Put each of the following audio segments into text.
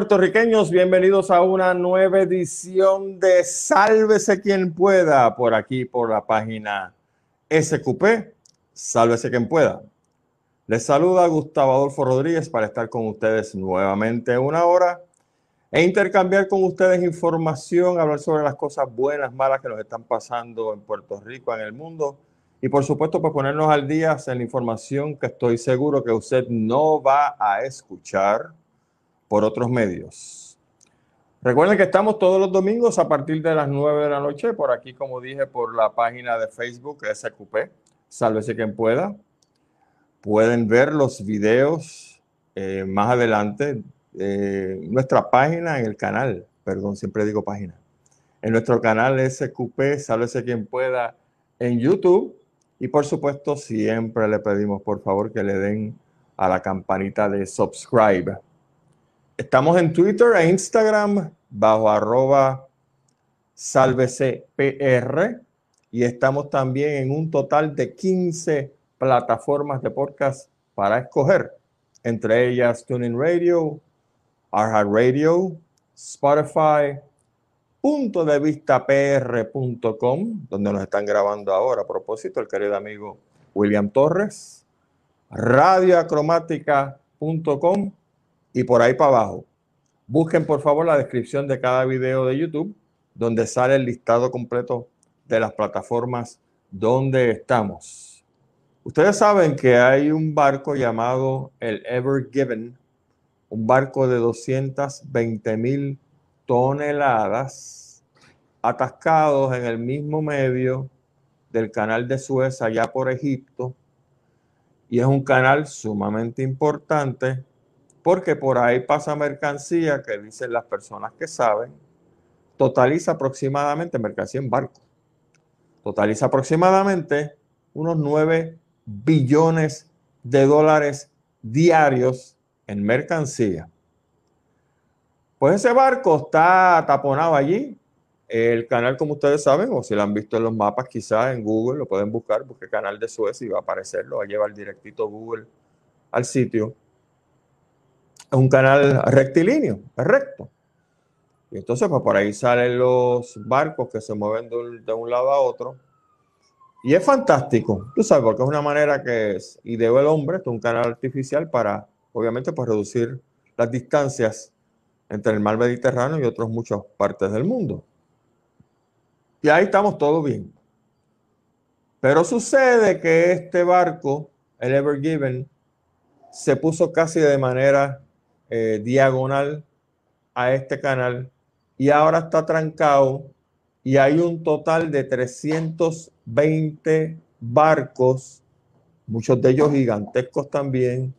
puertorriqueños, bienvenidos a una nueva edición de Sálvese quien pueda por aquí por la página SQP. Sálvese quien pueda. Les saluda Gustavo Adolfo Rodríguez para estar con ustedes nuevamente una hora e intercambiar con ustedes información, hablar sobre las cosas buenas, malas que nos están pasando en Puerto Rico, en el mundo y por supuesto para ponernos al día en la información que estoy seguro que usted no va a escuchar por otros medios. Recuerden que estamos todos los domingos a partir de las 9 de la noche, por aquí, como dije, por la página de Facebook SQP, sálvese quien pueda. Pueden ver los videos eh, más adelante en nuestra página, en el canal, perdón, siempre digo página, en nuestro canal SQP, sálvese quien pueda, en YouTube. Y por supuesto, siempre le pedimos por favor que le den a la campanita de subscribe Estamos en Twitter e Instagram bajo arroba salvecpr y estamos también en un total de 15 plataformas de podcast para escoger, entre ellas Tuning Radio, Arha Radio, Spotify, punto de vista pr.com, donde nos están grabando ahora. A propósito el querido amigo William Torres, radioacromática.com y por ahí para abajo. Busquen por favor la descripción de cada video de YouTube, donde sale el listado completo de las plataformas donde estamos. Ustedes saben que hay un barco llamado el Ever Given, un barco de 220 mil toneladas atascados en el mismo medio del canal de Suez allá por Egipto. Y es un canal sumamente importante porque por ahí pasa mercancía que dicen las personas que saben, totaliza aproximadamente mercancía en barco, totaliza aproximadamente unos 9 billones de dólares diarios en mercancía. Pues ese barco está taponado allí. El canal, como ustedes saben, o si lo han visto en los mapas, quizás en Google, lo pueden buscar, porque canal de Suez y va a aparecer, lo va a llevar directito Google al sitio es un canal rectilíneo, es recto. Y entonces, pues por ahí salen los barcos que se mueven de un, lado a otro. Y es fantástico, tú sabes, porque es una manera que es, ideó el hombre, es un canal artificial para, obviamente, pues reducir las distancias entre el mar Mediterráneo y otras muchas partes del mundo. Y ahí estamos todos bien. Pero sucede que este barco, el Ever Given, se puso casi de manera eh, diagonal a este canal y ahora está trancado y hay un total de 320 barcos, muchos de ellos gigantescos también,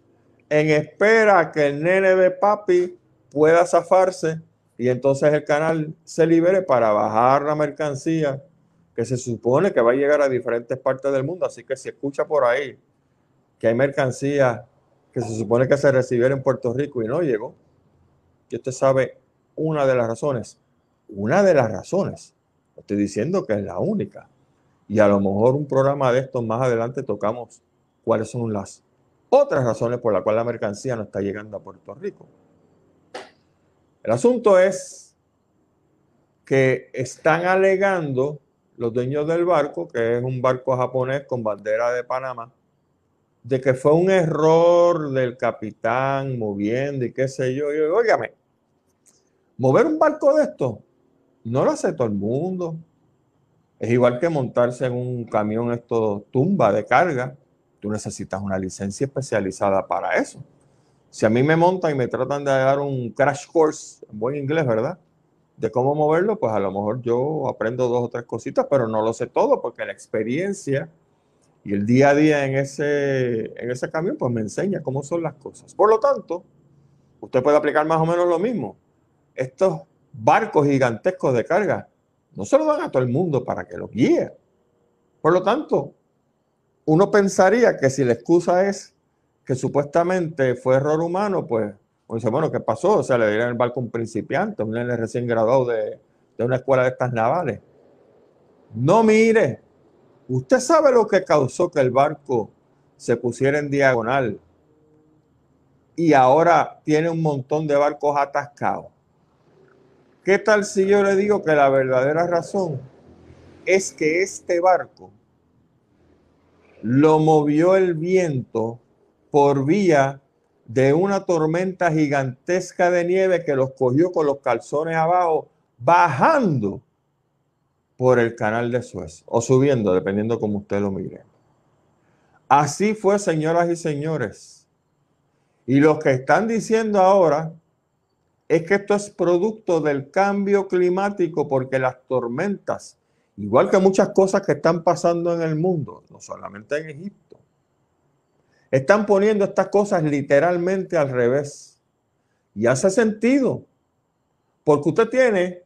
en espera que el nene de papi pueda zafarse y entonces el canal se libere para bajar la mercancía que se supone que va a llegar a diferentes partes del mundo. Así que si escucha por ahí que hay mercancía que se supone que se recibiera en Puerto Rico y no llegó. Y usted sabe una de las razones. Una de las razones. Estoy diciendo que es la única. Y a lo mejor un programa de estos más adelante tocamos cuáles son las otras razones por las cuales la mercancía no está llegando a Puerto Rico. El asunto es que están alegando los dueños del barco, que es un barco japonés con bandera de Panamá, de que fue un error del capitán moviendo y qué sé yo. yo óigame, mover un barco de esto no lo hace todo el mundo. Es igual que montarse en un camión esto tumba de carga. Tú necesitas una licencia especializada para eso. Si a mí me montan y me tratan de dar un crash course, en buen inglés, ¿verdad? De cómo moverlo, pues a lo mejor yo aprendo dos o tres cositas, pero no lo sé todo porque la experiencia y el día a día en ese, en ese camión, pues me enseña cómo son las cosas. Por lo tanto, usted puede aplicar más o menos lo mismo. Estos barcos gigantescos de carga no se lo dan a todo el mundo para que los guíe. Por lo tanto, uno pensaría que si la excusa es que supuestamente fue error humano, pues, pues bueno, ¿qué pasó? O sea, le dieron el barco a un principiante, un nene recién graduado de, de una escuela de estas navales. No mire, ¿Usted sabe lo que causó que el barco se pusiera en diagonal? y ahora tiene un montón de barcos atascados. ¿Qué tal si yo le digo que la verdadera razón es que este barco lo movió el viento por vía de una tormenta gigantesca de nieve que los cogió con los calzones abajo, bajando por el canal de Suez o subiendo, dependiendo como usted lo mire. Así fue, señoras y señores. Y los que están diciendo ahora es que esto es producto del cambio climático porque las tormentas, igual que muchas cosas que están pasando en el mundo, no solamente en Egipto, están poniendo estas cosas literalmente al revés. Y hace sentido, porque usted tiene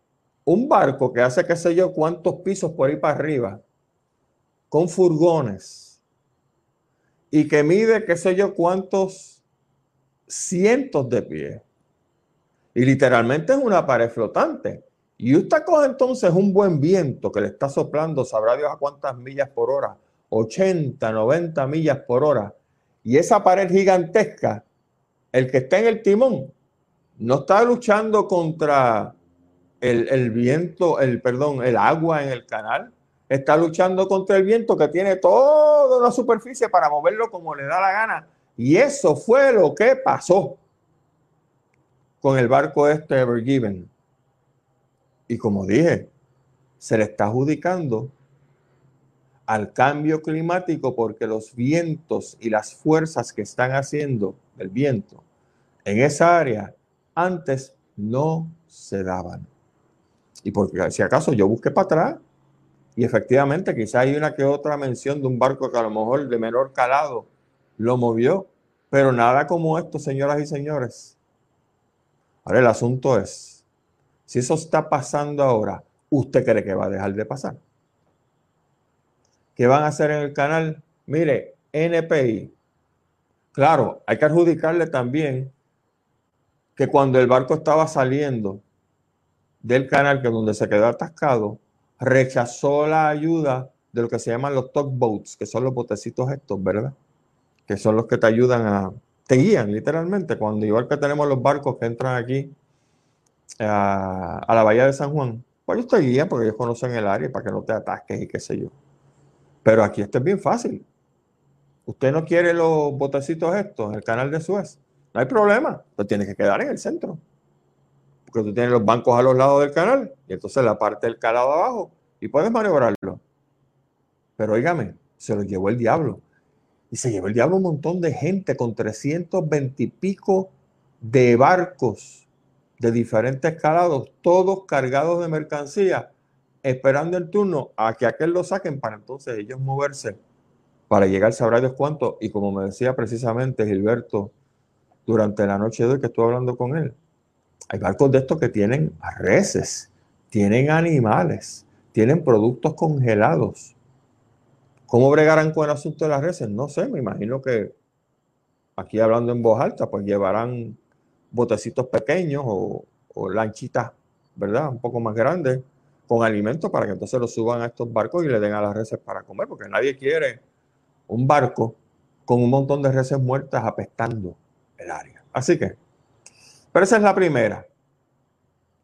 un barco que hace qué sé yo cuántos pisos por ahí para arriba, con furgones, y que mide qué sé yo cuántos cientos de pies. Y literalmente es una pared flotante. Y usted coge entonces un buen viento que le está soplando, sabrá Dios a cuántas millas por hora, 80, 90 millas por hora. Y esa pared gigantesca, el que está en el timón, no está luchando contra el, viento, el perdón, el agua en el canal, está luchando contra el viento que tiene toda la superficie para moverlo como le da la gana. Y eso fue lo que pasó con el barco este Ever Given. Y como dije, se le está adjudicando al cambio climático porque los vientos y las fuerzas que están haciendo el viento en esa área antes no se daban. Y porque si acaso yo busqué para atrás y efectivamente quizá hay una que otra mención de un barco que a lo mejor de menor calado lo movió, pero nada como esto, señoras y señores. Ahora el asunto es, si eso está pasando ahora, ¿usted cree que va a dejar de pasar? ¿Qué van a hacer en el canal? Mire, NPI. Claro, hay que adjudicarle también que cuando el barco estaba saliendo del canal, que donde se quedó atascado, rechazó la ayuda de lo que se llaman los tugboats, que son los botecitos estos, ¿verdad? Que son los que te ayudan a, te guían literalmente, cuando igual que tenemos los barcos que entran aquí a, a la bahía de San Juan, pues ellos te guían porque ellos conocen el área para que no te atasques y qué sé yo. Pero aquí esto es bien fácil. Usted no quiere los botecitos estos, el canal de Suez, no hay problema, te tienes que quedar en el centro que tú tienes los bancos a los lados del canal y entonces la parte del calado abajo y puedes maniobrarlo. Pero oígame, se lo llevó el diablo. Y se llevó el diablo un montón de gente con 320 y pico de barcos de diferentes calados, todos cargados de mercancía, esperando el turno a que aquel lo saquen para entonces ellos moverse para llegar sabrá Dios cuánto. Y como me decía precisamente Gilberto durante la noche de hoy que estuve hablando con él, hay barcos de estos que tienen reses, tienen animales, tienen productos congelados. ¿Cómo bregarán con el asunto de las reses? No sé, me imagino que aquí hablando en voz alta, pues llevarán botecitos pequeños o, lanchitas, ¿verdad? Un poco más grandes con alimentos para que entonces los suban a estos barcos y le den a las reses para comer, porque nadie quiere un barco con un montón de reses muertas apestando el área. Así que pero esa es la primera.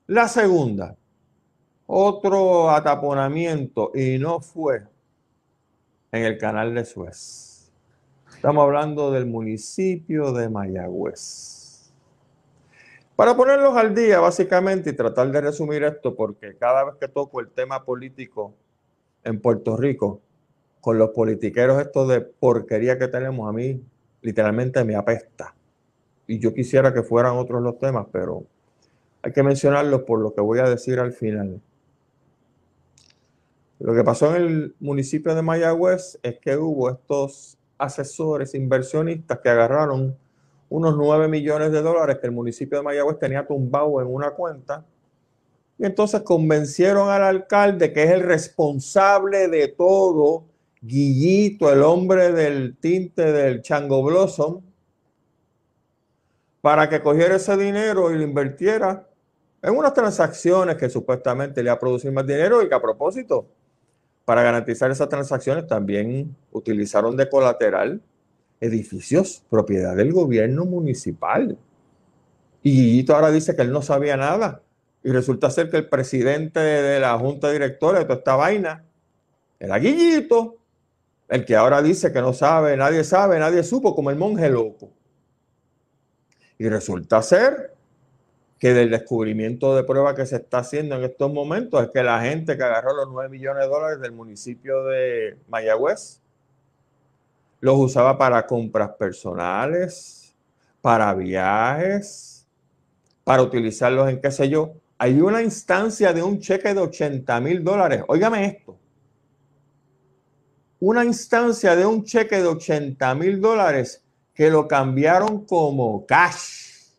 La segunda, otro ataponamiento y no fue en el canal de Suez. Estamos hablando del municipio de Mayagüez. Para ponerlos al día, básicamente, y tratar de resumir esto, porque cada vez que toco el tema político en Puerto Rico, con los politiqueros estos de porquería que tenemos, a mí literalmente me apesta y yo quisiera que fueran otros los temas, pero hay que mencionarlos por lo que voy a decir al final. Lo que pasó en el municipio de Mayagüez es que hubo estos asesores inversionistas que agarraron unos 9 millones de dólares que el municipio de Mayagüez tenía tumbado en una cuenta y entonces convencieron al alcalde que es el responsable de todo, Guillito, el hombre del tinte del Chango Blossom, para que cogiera ese dinero y lo invirtiera en unas transacciones que supuestamente le ha producido más dinero y que a propósito, para garantizar esas transacciones también utilizaron de colateral edificios propiedad del gobierno municipal. Y Guillito ahora dice que él no sabía nada. Y resulta ser que el presidente de la junta directora de toda esta vaina era Guillito, el que ahora dice que no sabe, nadie sabe, nadie supo, como el monje loco. Y resulta ser que del descubrimiento de prueba que se está haciendo en estos momentos es que la gente que agarró los 9 millones de dólares del municipio de Mayagüez los usaba para compras personales, para viajes, para utilizarlos en qué sé yo. Hay una instancia de un cheque de 80 mil dólares. Óigame esto. Una instancia de un cheque de 80 mil dólares que lo cambiaron como cash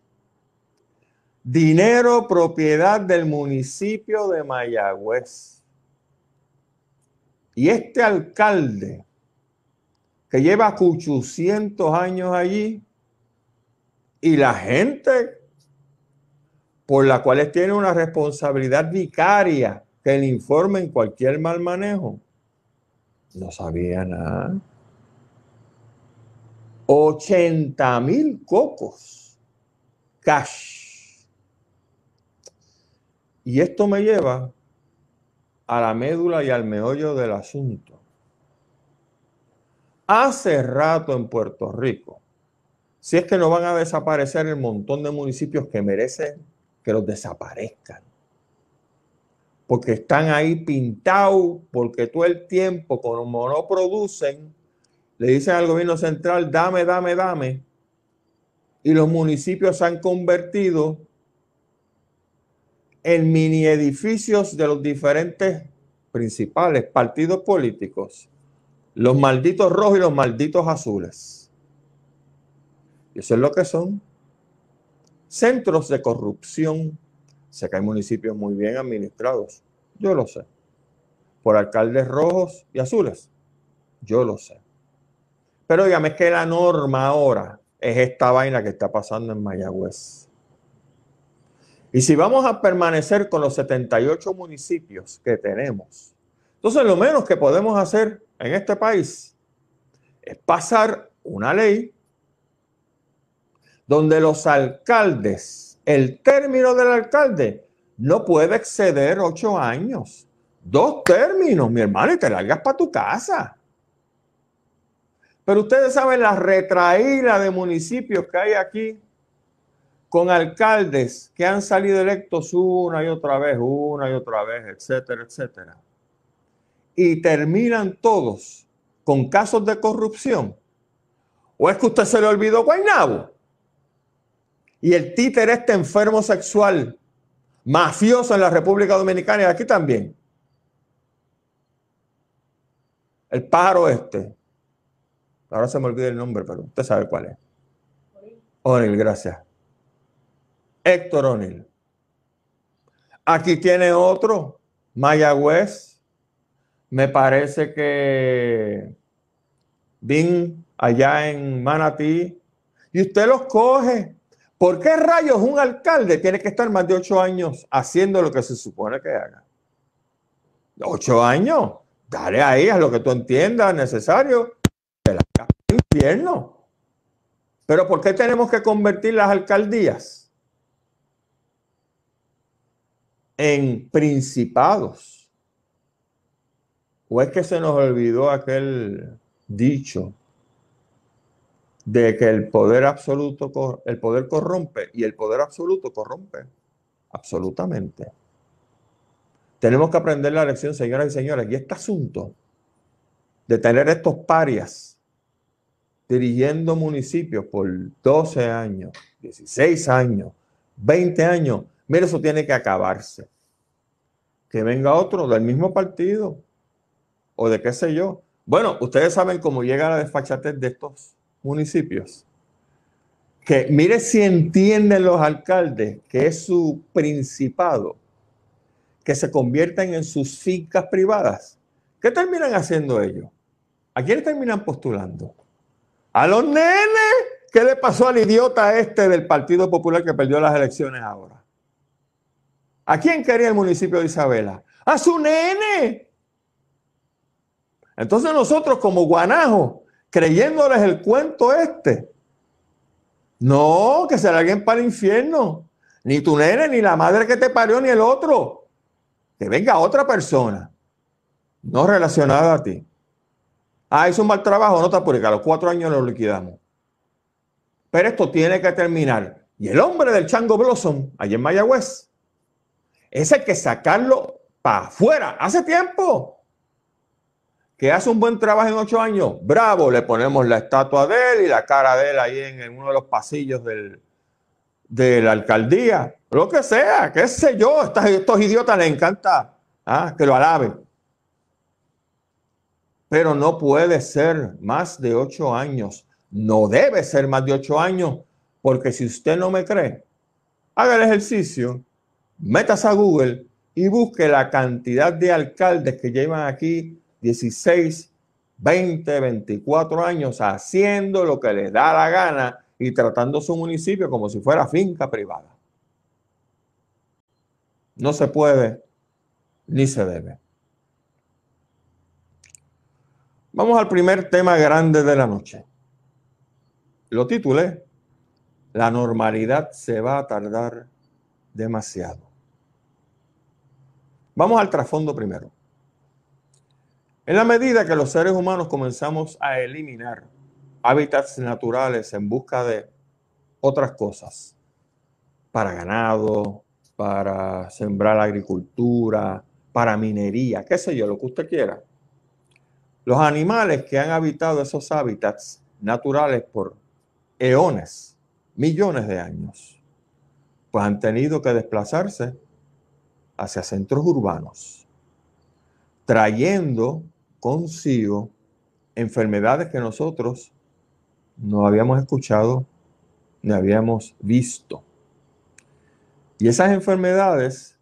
Dinero propiedad del municipio de Mayagüez. Y este alcalde, que lleva 800 años allí, y la gente por la cual tiene una responsabilidad vicaria que le informen cualquier mal manejo, no sabía nada. 80 mil cocos cash y esto me lleva a la médula y al meollo del asunto. Hace rato en Puerto Rico, si es que no van a desaparecer el montón de municipios que merecen que los desaparezcan, porque están ahí pintados, porque todo el tiempo, como no producen, le dicen al gobierno central, dame, dame, dame, y los municipios se han convertido en mini edificios de los diferentes principales partidos políticos, los malditos rojos y los malditos azules. Y eso es lo que son. Centros de corrupción. Sé que hay municipios muy bien administrados. Yo lo sé. Por alcaldes rojos y azules. Yo lo sé. Pero dígame, que la norma ahora es esta vaina que está pasando en Mayagüez. Y si vamos a permanecer con los 78 municipios que tenemos, entonces lo menos que podemos hacer en este país es pasar una ley donde los alcaldes, el término del alcalde no puede exceder ocho años. Dos términos, mi hermano, y te largas para tu casa. Pero ustedes saben la retraída de municipios que hay aquí con alcaldes que han salido electos una y otra vez, una y otra vez, etcétera, etcétera. Y terminan todos con casos de corrupción. ¿O es que usted se le olvidó Guaynabo? Y el títer este enfermo sexual, mafioso en la República Dominicana y aquí también. El pájaro este. Ahora se me olvida el nombre, pero usted sabe cuál es. Onil, gracias. Héctor O'Neill. Aquí tiene otro, Mayagüez. Me parece que Vin allá en Manatí. Y usted los coge. ¿Por qué rayos un alcalde tiene que estar más de ocho años haciendo lo que se supone que haga? Ocho años. Dale ahí a lo que tú entiendas necesario. El infierno. Pero ¿por qué tenemos que convertir las alcaldías? en principados. ¿O es que se nos olvidó aquel dicho de que el poder absoluto, el poder corrompe y el poder absoluto corrompe? Absolutamente. Tenemos que aprender la lección, señoras y señores. Y este asunto de tener estos parias dirigiendo municipios por 12 años, 16 años, 20 años, mire, eso tiene que acabarse que venga otro del mismo partido o de qué sé yo. Bueno, ustedes saben cómo llega la desfachatez de estos municipios. Que mire si entienden los alcaldes que es su principado, que se convierten en sus fincas privadas. ¿Qué terminan haciendo ellos? ¿A quién terminan postulando? A los nenes. ¿Qué le pasó al idiota este del Partido Popular que perdió las elecciones ahora? ¿A quién quería el municipio de Isabela? A su nene. Entonces nosotros como guanajo creyéndoles el cuento este. No, que se alguien para el infierno. Ni tu nene, ni la madre que te parió, ni el otro. Que venga otra persona, no relacionada a ti. Ah, hizo un mal trabajo, no te apures, a los cuatro años lo liquidamos. Pero esto tiene que terminar. Y el hombre del Chango Blossom, allá en Mayagüez, es el que sacarlo para afuera hace tiempo. Que hace un buen trabajo en ocho años. Bravo, le ponemos la estatua de él y la cara de él ahí en, uno de los pasillos del, de la alcaldía. Lo que sea, qué sé yo. Estos, estos idiotas les encanta ah, que lo alaben. Pero no puede ser más de ocho años. No debe ser más de ocho años. Porque si usted no me cree, haga el ejercicio, métase a Google y busque la cantidad de alcaldes que llevan aquí 16, 20, 24 años haciendo lo que les da la gana y tratando su municipio como si fuera finca privada. No se puede ni se debe. Vamos al primer tema grande de la noche. Lo titulé, La normalidad se va a tardar demasiado. Vamos al trasfondo primero. En la medida que los seres humanos comenzamos a eliminar hábitats naturales en busca de otras cosas, para ganado, para sembrar agricultura, para minería, qué sé yo, lo que usted quiera. Los animales que han habitado esos hábitats naturales por eones, millones de años, pues han tenido que desplazarse hacia centros urbanos, trayendo consigo enfermedades que nosotros no habíamos escuchado ni habíamos visto. Y esas enfermedades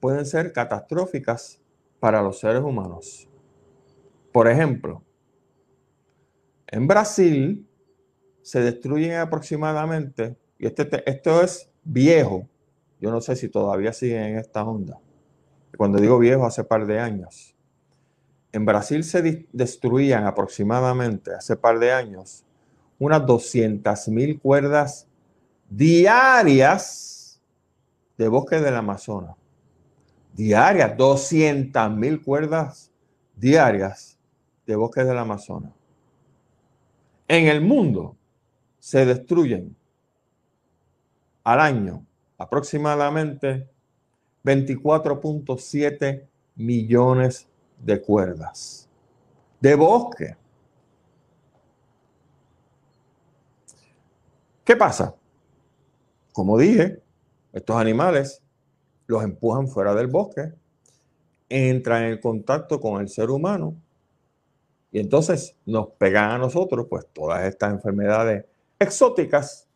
pueden ser catastróficas para los seres humanos. Por ejemplo, en Brasil se destruyen aproximadamente, y este, esto es viejo, yo no sé si todavía siguen en esta onda. Cuando digo viejo, hace par de años. En Brasil se destruían aproximadamente hace par de años unas 200 mil cuerdas diarias de bosque del Amazonas. Diarias, 200 mil cuerdas diarias de bosque del Amazonas. En el mundo se destruyen al año aproximadamente 24.7 millones de cuerdas de bosque. ¿Qué pasa? Como dije, estos animales los empujan fuera del bosque, entran en contacto con el ser humano y entonces nos pegan a nosotros pues todas estas enfermedades exóticas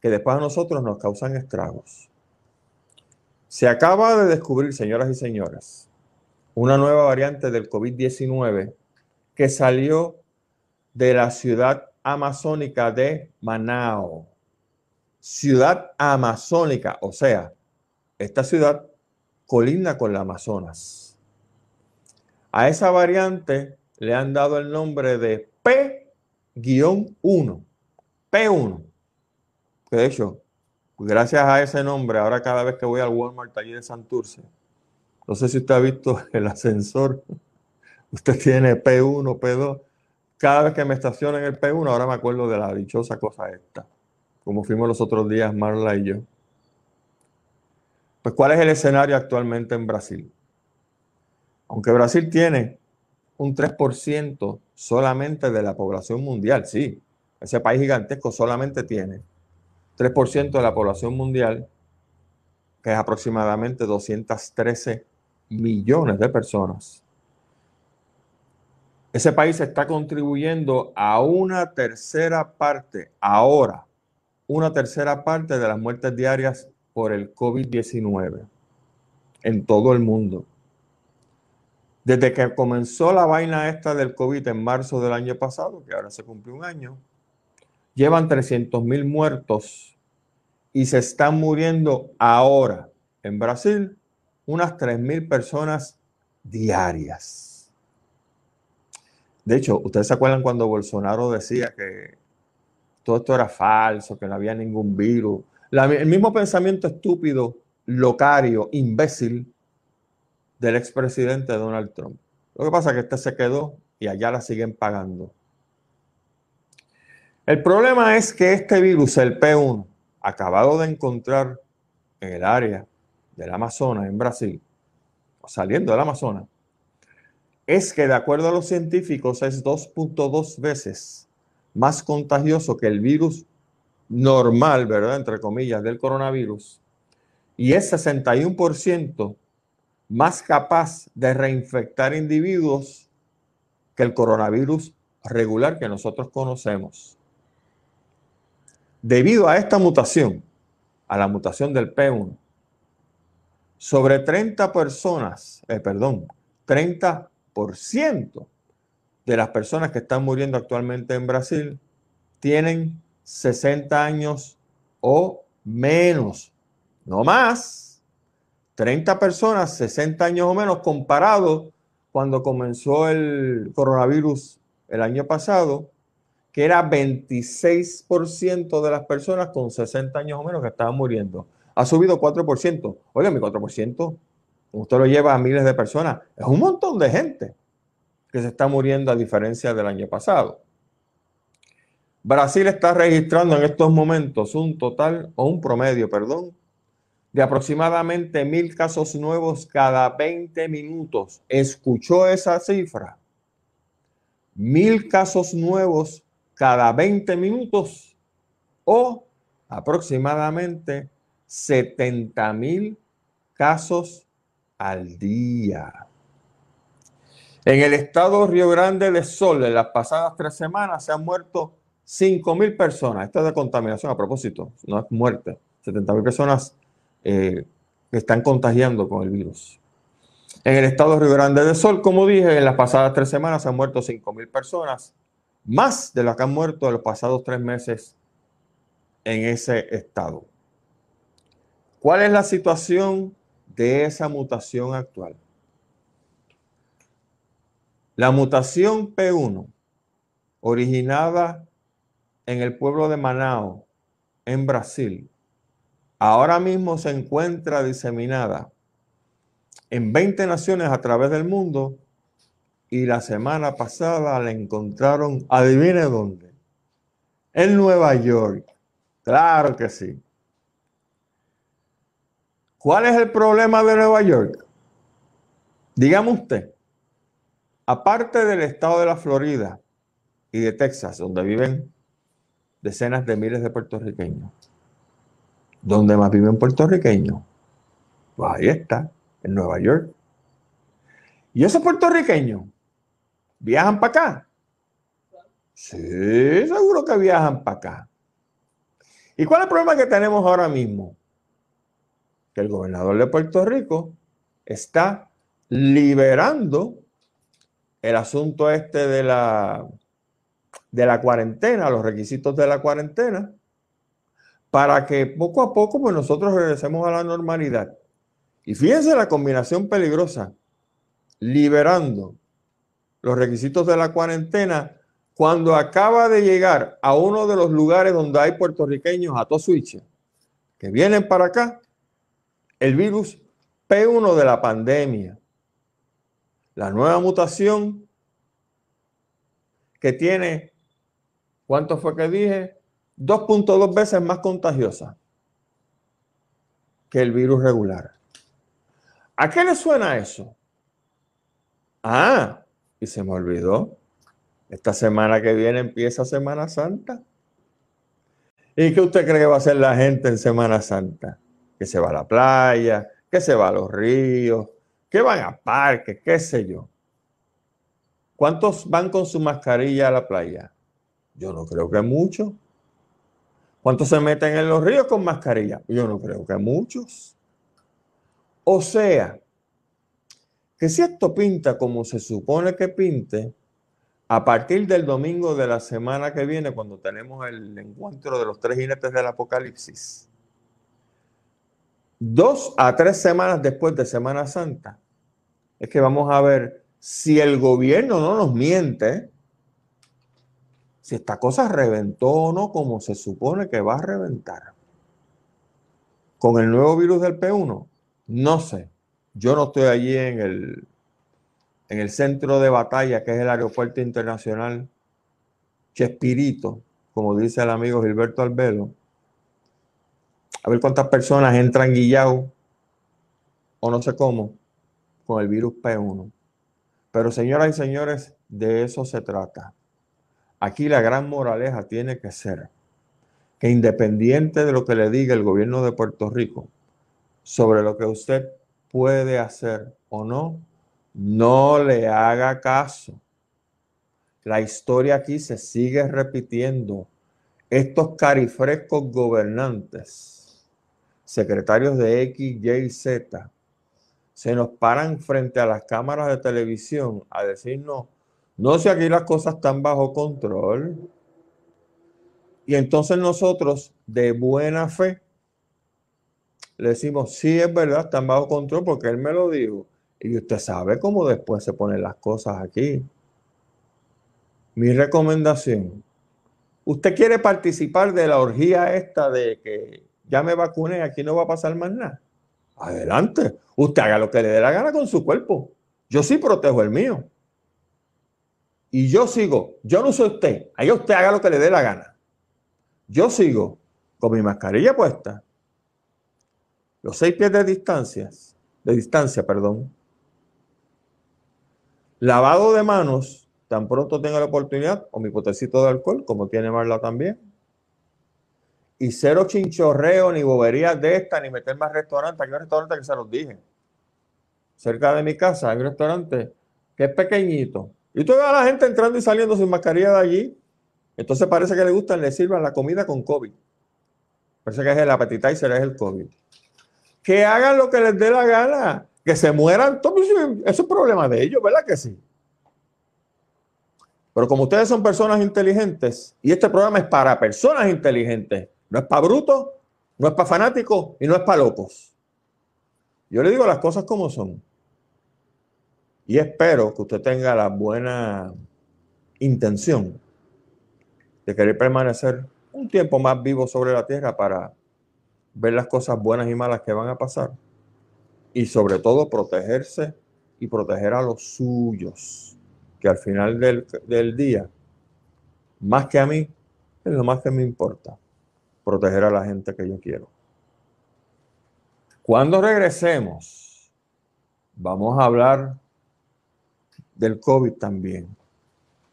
que después a nosotros nos causan estragos. Se acaba de descubrir, señoras y señores, una nueva variante del COVID-19 que salió de la ciudad amazónica de Manao. Ciudad amazónica, o sea, esta ciudad colinda con la Amazonas. A esa variante le han dado el nombre de P-1, P1 que de hecho, gracias a ese nombre, ahora cada vez que voy al Walmart allí de Santurce, no sé si usted ha visto el ascensor, usted tiene P1, P2, cada vez que me estaciono en el P1, ahora me acuerdo de la dichosa cosa esta, como fuimos los otros días Marla y yo. Pues, ¿cuál es el escenario actualmente en Brasil? Aunque Brasil tiene un 3% solamente de la población mundial, sí, ese país gigantesco solamente tiene 3% de la población mundial, que es aproximadamente 213 millones de personas. Ese país está contribuyendo a una tercera parte, ahora, una tercera parte de las muertes diarias por el COVID-19 en todo el mundo. Desde que comenzó la vaina esta del COVID en marzo del año pasado, que ahora se cumplió un año, llevan 300 mil muertos y se están muriendo ahora en Brasil unas 3 mil personas diarias. De hecho, ¿ustedes se acuerdan cuando Bolsonaro decía que todo esto era falso, que no había ningún virus? el mismo pensamiento estúpido, locario, imbécil del expresidente Donald Trump. Lo que pasa es que este se quedó y allá la siguen pagando. El problema es que este virus, el P1, acabado de encontrar en el área del Amazonas, en Brasil, saliendo del Amazonas, es que de acuerdo a los científicos es 2.2 veces más contagioso que el virus normal, ¿verdad? Entre comillas, del coronavirus. Y es 61% más capaz de reinfectar individuos que el coronavirus regular que nosotros conocemos. Debido a esta mutación, a la mutación del P1, sobre 30 personas, eh, perdón, 30% de las personas que están muriendo actualmente en Brasil tienen 60 años o menos, no más. 30 personas, 60 años o menos, comparado cuando comenzó el coronavirus el año pasado, que era 26% de las personas con 60 años o menos que estaban muriendo. Ha subido 4%. Oiga, mi 4%, usted lo lleva a miles de personas. Es un montón de gente que se está muriendo a diferencia del año pasado. Brasil está registrando en estos momentos un total, o un promedio, perdón, de aproximadamente mil casos nuevos cada 20 minutos. ¿Escuchó esa cifra? Mil casos nuevos cada 20 minutos o aproximadamente 70 mil casos al día. En el estado Río Grande de Sol, en las pasadas tres semanas se han muerto 5 mil personas. Esto es de contaminación a propósito, no es muerte. 70 mil personas eh, están contagiando con el virus. En el estado de Río Grande del Sol, como dije, en las pasadas tres semanas se han muerto 5.000 personas, más de las que han muerto en los pasados tres meses en ese estado. ¿Cuál es la situación de esa mutación actual? La mutación P1, originada en el pueblo de Manao, en Brasil, ahora mismo se encuentra diseminada en 20 naciones a través del mundo y la semana pasada la encontraron, adivine dónde, en Nueva York. Claro que sí. ¿Cuál es el problema de Nueva York? Dígame usted, aparte del estado de la Florida y de Texas, donde viven decenas de miles de puertorriqueños, ¿Dónde más viven puertorriqueños? Pues ahí está, en Nueva York. ¿Y esos puertorriqueños viajan para acá? Sí, seguro que viajan para acá. ¿Y cuál es el problema que tenemos ahora mismo? Que el gobernador de Puerto Rico está liberando el asunto este de la, de la cuarentena, los requisitos de la cuarentena, para que poco a poco pues nosotros regresemos a la normalidad. Y fíjense la combinación peligrosa, liberando los requisitos de la cuarentena cuando acaba de llegar a uno de los lugares donde hay puertorriqueños a switch que vienen para acá, el virus P1 de la pandemia, la nueva mutación que tiene, ¿cuánto fue que dije? 2.2 veces más contagiosa que el virus regular. ¿A qué le suena eso? Ah, y se me olvidó. Esta semana que viene empieza Semana Santa. ¿Y qué usted cree que va a hacer la gente en Semana Santa? Que se va a la playa, que se va a los ríos, que van a parques, qué sé yo. ¿Cuántos van con su mascarilla a la playa? Yo no creo que muchos. ¿Cuántos se meten en los ríos con mascarilla? Yo no creo que muchos. O sea, que si esto pinta como se supone que pinte, a partir del domingo de la semana que viene, cuando tenemos el encuentro de los tres jinetes del Apocalipsis, dos a tres semanas después de Semana Santa, es que vamos a ver si el gobierno no nos miente, si esta cosa reventó o no como se supone que va a reventar. Con el nuevo virus del P1, no sé. Yo no estoy allí en el, en el centro de batalla, que es el aeropuerto internacional Chespirito, como dice el amigo Gilberto Albelo. A ver cuántas personas entran guillao o no sé cómo con el virus P1. Pero señoras y señores, de eso se trata. Aquí la gran moraleja tiene que ser que independiente de lo que le diga el gobierno de Puerto Rico sobre lo que usted puede hacer o no, no le haga caso. La historia aquí se sigue repitiendo. Estos carifrescos gobernantes, secretarios de X, Y, Z, se nos paran frente a las cámaras de televisión a decirnos no sé, aquí las cosas están bajo control. Y entonces nosotros, de buena fe, le decimos, sí, es verdad, están bajo control porque él me lo dijo. Y usted sabe cómo después se ponen las cosas aquí. Mi recomendación, usted quiere participar de la orgía esta de que ya me vacuné, aquí no va a pasar más nada. Adelante, usted haga lo que le dé la gana con su cuerpo. Yo sí protejo el mío y yo sigo, yo no soy usted, ahí usted haga lo que le dé la gana. Yo sigo con mi mascarilla puesta, los seis pies de distancia, de distancia, perdón. Lavado de manos, tan pronto tenga la oportunidad, o mi potecito de alcohol, como tiene Marla también. Y cero chinchorreo, ni boberías de esta, ni meter más restaurantes. Hay un restaurante que se los dije. Cerca de mi casa hay un restaurante que es pequeñito, y tú ves a la gente entrando y saliendo sin mascarilla de allí. Entonces parece que le gustan, le sirvan la comida con COVID. Parece que es el appetizer, es el COVID. Que hagan lo que les dé la gana. Que se mueran. Eso es problema de ellos, ¿verdad que sí? Pero como ustedes son personas inteligentes, y este programa es para personas inteligentes, no es para brutos, no es para fanáticos y no es para locos. Yo le digo las cosas como son. Y espero que usted tenga la buena intención de querer permanecer un tiempo más vivo sobre la tierra para ver las cosas buenas y malas que van a pasar. Y sobre todo protegerse y proteger a los suyos, que al final del, del día, más que a mí, es lo más que me importa, proteger a la gente que yo quiero. Cuando regresemos, vamos a hablar del COVID también.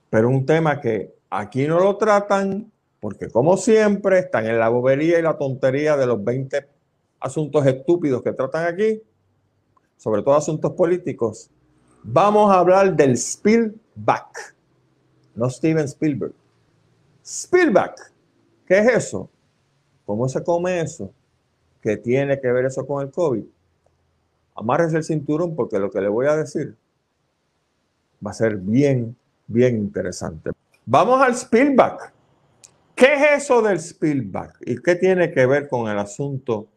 Pero un tema que aquí no lo tratan porque como siempre están en la bobería y la tontería de los 20 asuntos estúpidos que tratan aquí, sobre todo asuntos políticos. Vamos a hablar del Spielback, no Steven Spielberg. Spielback, ¿qué es eso? ¿Cómo se come eso? ¿Qué tiene que ver eso con el COVID? Amárrese el cinturón porque lo que le voy a decir va a ser bien, bien interesante. Vamos al Spielback. ¿Qué es eso del Spielback? ¿Y qué tiene que ver con el asunto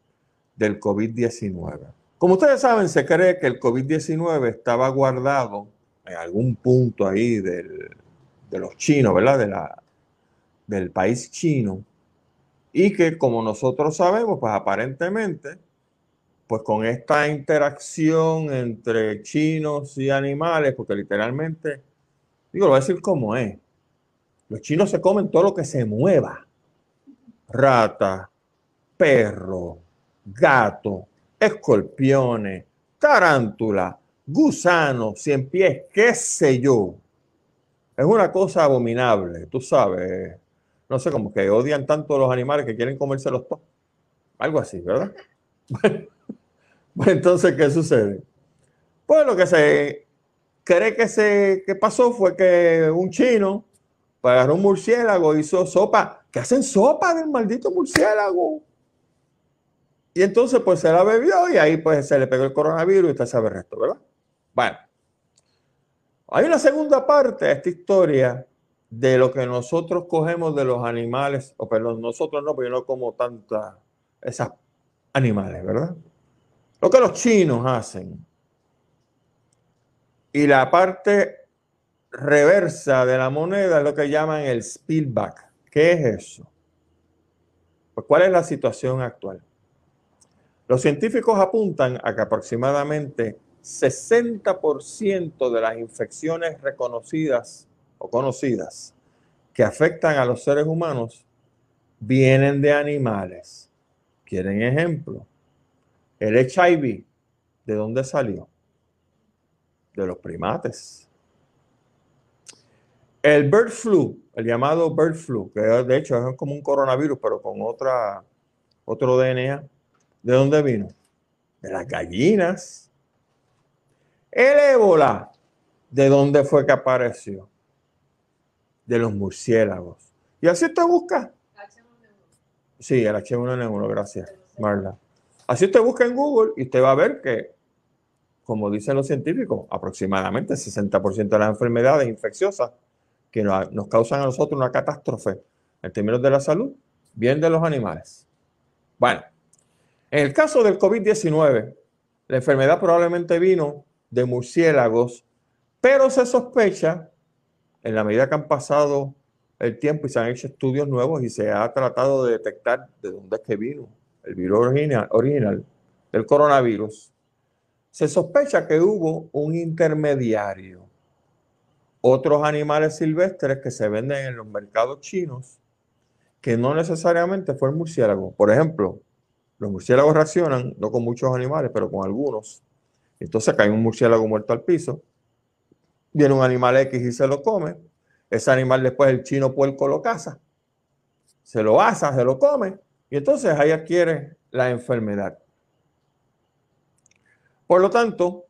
del COVID-19? Como ustedes saben, se cree que el COVID-19 estaba guardado en algún punto ahí de los chinos, ¿verdad? De la, del país chino. Y que como nosotros sabemos, pues aparentemente pues con esta interacción entre chinos y animales, porque literalmente, digo, lo voy a decir como es. Los chinos se comen todo lo que se mueva. Rata, perro, gato, escorpiones, tarántula, gusano, cien pies, qué sé yo. Es una cosa abominable, tú sabes. No sé, como que odian tanto los animales que quieren comérselos todos. Algo así, ¿verdad? Pues entonces, ¿qué sucede? Pues lo que se cree que, se, que pasó fue que un chino agarró un murciélago, hizo sopa, que hacen sopa del maldito murciélago. Y entonces pues se la bebió y ahí pues se le pegó el coronavirus y usted sabe el resto, ¿verdad? Bueno, hay una segunda parte de esta historia de lo que nosotros cogemos de los animales, o perdón, nosotros no, porque yo no como tantas esas animales, ¿verdad? Lo que los chinos hacen. Y la parte reversa de la moneda es lo que llaman el spillback. ¿Qué es eso? Pues, ¿cuál es la situación actual? Los científicos apuntan a que aproximadamente 60% de las infecciones reconocidas o conocidas que afectan a los seres humanos vienen de animales. ¿Quieren ejemplo? El HIV, ¿de dónde salió? De los primates. El bird flu, el llamado bird flu, que de hecho es como un coronavirus, pero con otra, otro DNA, ¿de dónde vino? De las gallinas. El ébola, ¿de dónde fue que apareció? De los murciélagos. Y así usted busca. Sí, el H1N1, gracias, Marla. Así usted busca en Google y usted va a ver que, como dicen los científicos, aproximadamente 60% de las enfermedades infecciosas que nos causan a nosotros una catástrofe en términos de la salud, vienen de los animales. Bueno, en el caso del COVID-19, la enfermedad probablemente vino de murciélagos, pero se sospecha, en la medida que han pasado el tiempo y se han hecho estudios nuevos y se ha tratado de detectar de dónde es que vino el virus original, del coronavirus, se sospecha que hubo un intermediario. Otros animales silvestres que se venden en los mercados chinos, que no necesariamente fue el murciélago. Por ejemplo, los murciélagos reaccionan, no con muchos animales, pero con algunos. Entonces cae un murciélago muerto al piso, viene un animal X y se lo come, ese animal después el chino puerco lo caza, se lo asa, se lo come, y entonces ahí adquiere la enfermedad. Por lo tanto,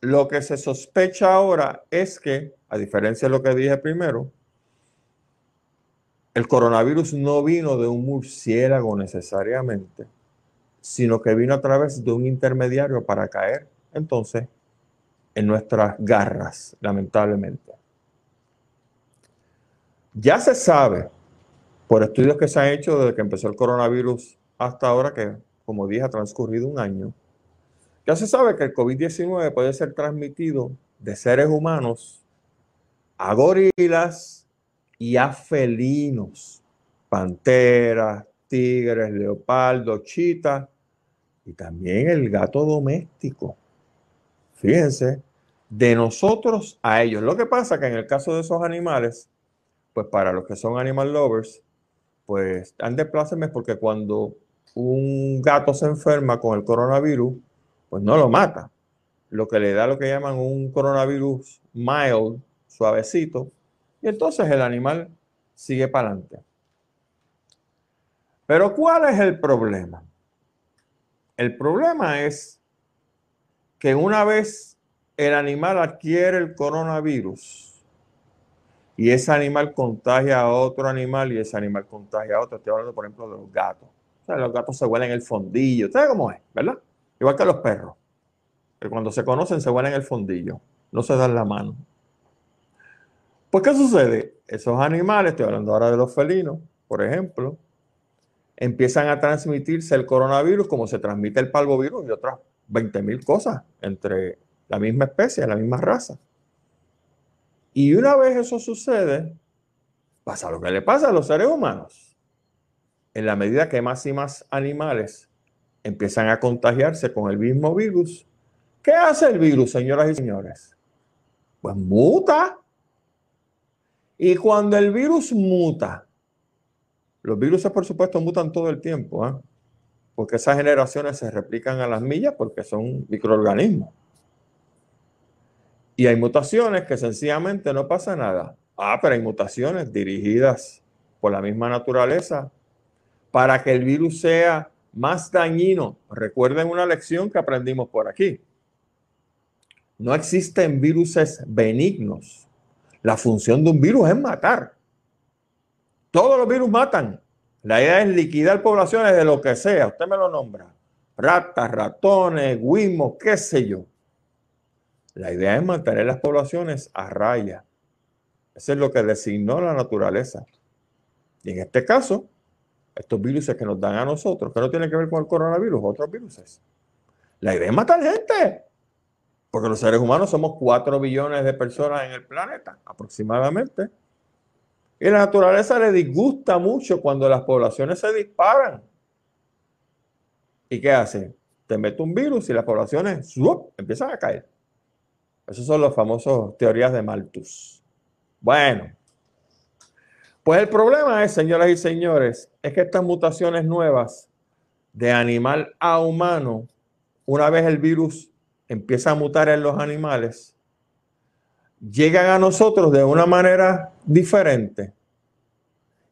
lo que se sospecha ahora es que, a diferencia de lo que dije primero, el coronavirus no vino de un murciélago necesariamente, sino que vino a través de un intermediario para caer entonces en nuestras garras, lamentablemente. Ya se sabe, por estudios que se han hecho desde que empezó el coronavirus hasta ahora, que como dije ha transcurrido un año, ya se sabe que el COVID-19 puede ser transmitido de seres humanos a gorilas y a felinos, panteras, tigres, leopardos, chitas y también el gato doméstico. Fíjense, de nosotros a ellos. Lo que pasa que en el caso de esos animales, pues para los que son animal lovers, pues han de porque cuando un gato se enferma con el coronavirus, pues no lo mata. Lo que le da lo que llaman un coronavirus mild, suavecito, y entonces el animal sigue para adelante. Pero ¿cuál es el problema? El problema es que una vez el animal adquiere el coronavirus, y ese animal contagia a otro animal y ese animal contagia a otro. Estoy hablando, por ejemplo, de los gatos. Los gatos se huelen el fondillo. ¿Sabe cómo es? ¿Verdad? Igual que los perros. Que cuando se conocen se huelen el fondillo. No se dan la mano. Pues, ¿qué sucede? Esos animales, estoy hablando ahora de los felinos, por ejemplo, empiezan a transmitirse el coronavirus como se transmite el palvovirus y otras 20.000 cosas entre la misma especie, la misma raza. Y una vez eso sucede, pasa lo que le pasa a los seres humanos. En la medida que más y más animales empiezan a contagiarse con el mismo virus, ¿qué hace el virus, señoras y señores? Pues muta. Y cuando el virus muta, los virus por supuesto mutan todo el tiempo, ¿eh? porque esas generaciones se replican a las millas porque son microorganismos. Y hay mutaciones que sencillamente no pasa nada. Ah, pero hay mutaciones dirigidas por la misma naturaleza para que el virus sea más dañino. Recuerden una lección que aprendimos por aquí. No existen viruses benignos. La función de un virus es matar. Todos los virus matan. La idea es liquidar poblaciones de lo que sea. Usted me lo nombra. Ratas, ratones, guimos, qué sé yo. La idea es mantener las poblaciones a raya. Eso es lo que designó la naturaleza. Y en este caso, estos virus que nos dan a nosotros, que no tienen que ver con el coronavirus, otros virus. La idea es matar gente. Porque los seres humanos somos 4 billones de personas en el planeta, aproximadamente. Y la naturaleza le disgusta mucho cuando las poblaciones se disparan. ¿Y qué hace? Te mete un virus y las poblaciones empiezan a caer. Esos son los famosos teorías de Malthus. Bueno, pues el problema es, señoras y señores, es que estas mutaciones nuevas de animal a humano, una vez el virus empieza a mutar en los animales, llegan a nosotros de una manera diferente.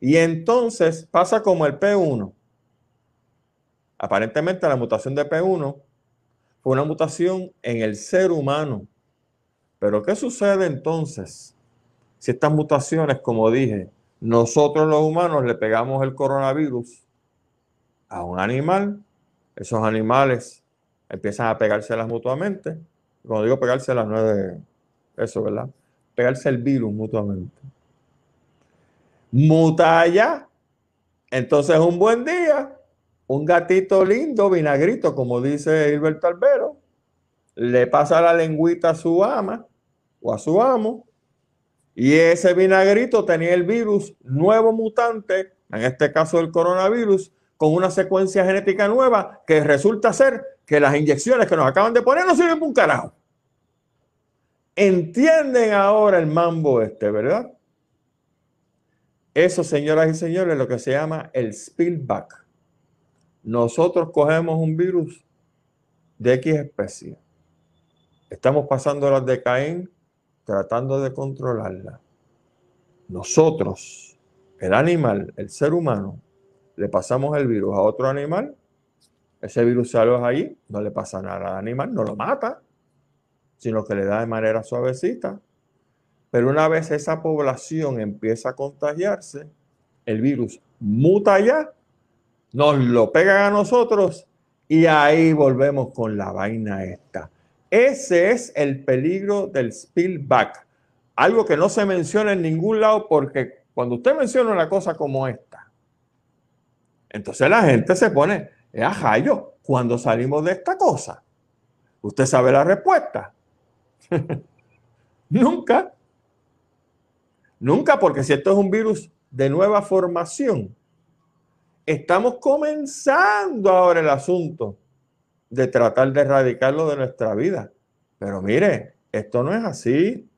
Y entonces pasa como el P1. Aparentemente la mutación de P1 fue una mutación en el ser humano. Pero ¿qué sucede entonces si estas mutaciones, como dije, nosotros los humanos le pegamos el coronavirus a un animal, esos animales empiezan a pegárselas mutuamente. Cuando digo pegárselas no es de eso, ¿verdad? Pegarse el virus mutuamente. Mutalla. Entonces un buen día, un gatito lindo, vinagrito, como dice Hilberto Albero, le pasa la lengüita a su ama o a su amo, y ese vinagrito tenía el virus nuevo mutante, en este caso el coronavirus, con una secuencia genética nueva que resulta ser que las inyecciones que nos acaban de poner no sirven para un carajo. Entienden ahora el mambo este, ¿verdad? Eso, señoras y señores, es lo que se llama el spillback. Nosotros cogemos un virus de X especie. Estamos pasando las de Caín tratando de controlarla. Nosotros, el animal, el ser humano, le pasamos el virus a otro animal, ese virus sale ahí, no le pasa nada al animal, no lo mata, sino que le da de manera suavecita. Pero una vez esa población empieza a contagiarse, el virus muta ya, nos lo pegan a nosotros y ahí volvemos con la vaina esta. Ese es el peligro del spillback. Algo que no se menciona en ningún lado porque cuando usted menciona una cosa como esta, entonces la gente se pone, ajá, yo, cuando salimos de esta cosa, usted sabe la respuesta. Nunca. Nunca, porque si esto es un virus de nueva formación, estamos comenzando ahora el asunto de tratar de erradicarlo de nuestra vida. Pero mire, esto no es así.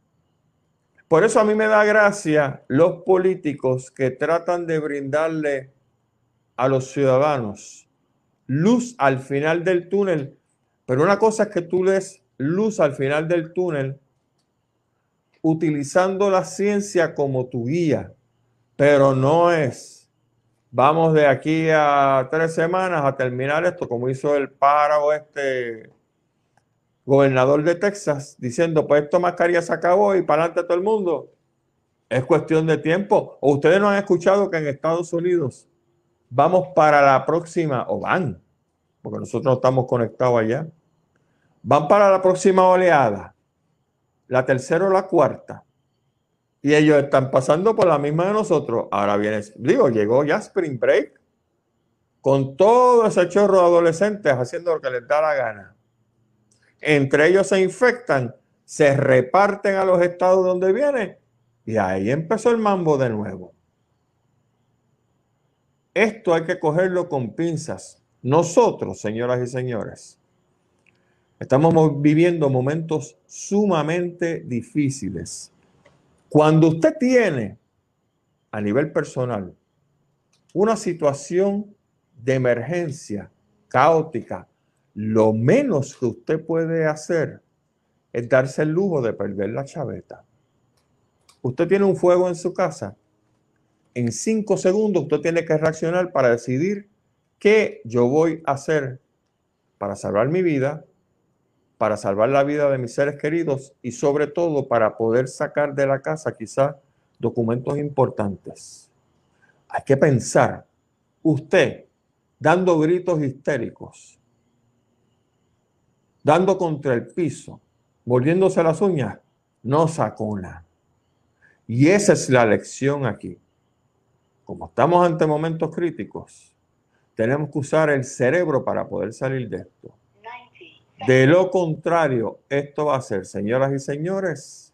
Por eso a mí me da gracia los políticos que tratan de brindarle a los ciudadanos luz al final del túnel. Pero una cosa es que tú les luz al final del túnel utilizando la ciencia como tu guía, pero no es vamos de aquí a tres semanas a terminar esto, como hizo el paro este gobernador de Texas, diciendo, pues esto mascarilla se acabó y para adelante todo el mundo. Es cuestión de tiempo. ¿O ustedes no han escuchado que en Estados Unidos vamos para la próxima, o van, porque nosotros no estamos conectados allá, van para la próxima oleada, la tercera o la cuarta y ellos están pasando por la misma de nosotros. Ahora viene, digo, llegó ya Spring Break con todo ese chorro de adolescentes haciendo lo que les da la gana. Entre ellos se infectan, se reparten a los estados donde vienen y ahí empezó el mambo de nuevo. Esto hay que cogerlo con pinzas. Nosotros, señoras y señores, estamos viviendo momentos sumamente difíciles cuando usted tiene a nivel personal una situación de emergencia caótica, lo menos que usted puede hacer es darse el lujo de perder la chaveta. Usted tiene un fuego en su casa. En cinco segundos usted tiene que reaccionar para decidir qué yo voy a hacer para salvar mi vida, para salvar la vida de mis seres queridos y sobre todo para poder sacar de la casa quizás documentos importantes. Hay que pensar, usted dando gritos histéricos, dando contra el piso, mordiéndose las uñas, no sacuna. Y esa es la lección aquí. Como estamos ante momentos críticos, tenemos que usar el cerebro para poder salir de esto. De lo contrario, esto va a ser, señoras y señores,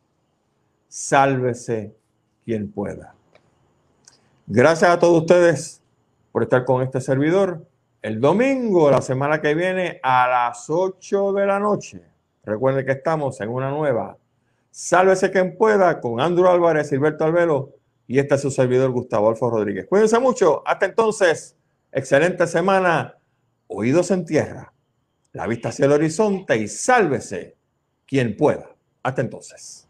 sálvese quien pueda. Gracias a todos ustedes por estar con este servidor. El domingo, la semana que viene, a las 8 de la noche. Recuerden que estamos en una nueva. Sálvese quien pueda con Andrew Álvarez, Silberto Albelo y este es su servidor Gustavo Alfo Rodríguez. Cuídense mucho. Hasta entonces, excelente semana. Oídos en tierra, la vista hacia el horizonte y sálvese quien pueda. Hasta entonces.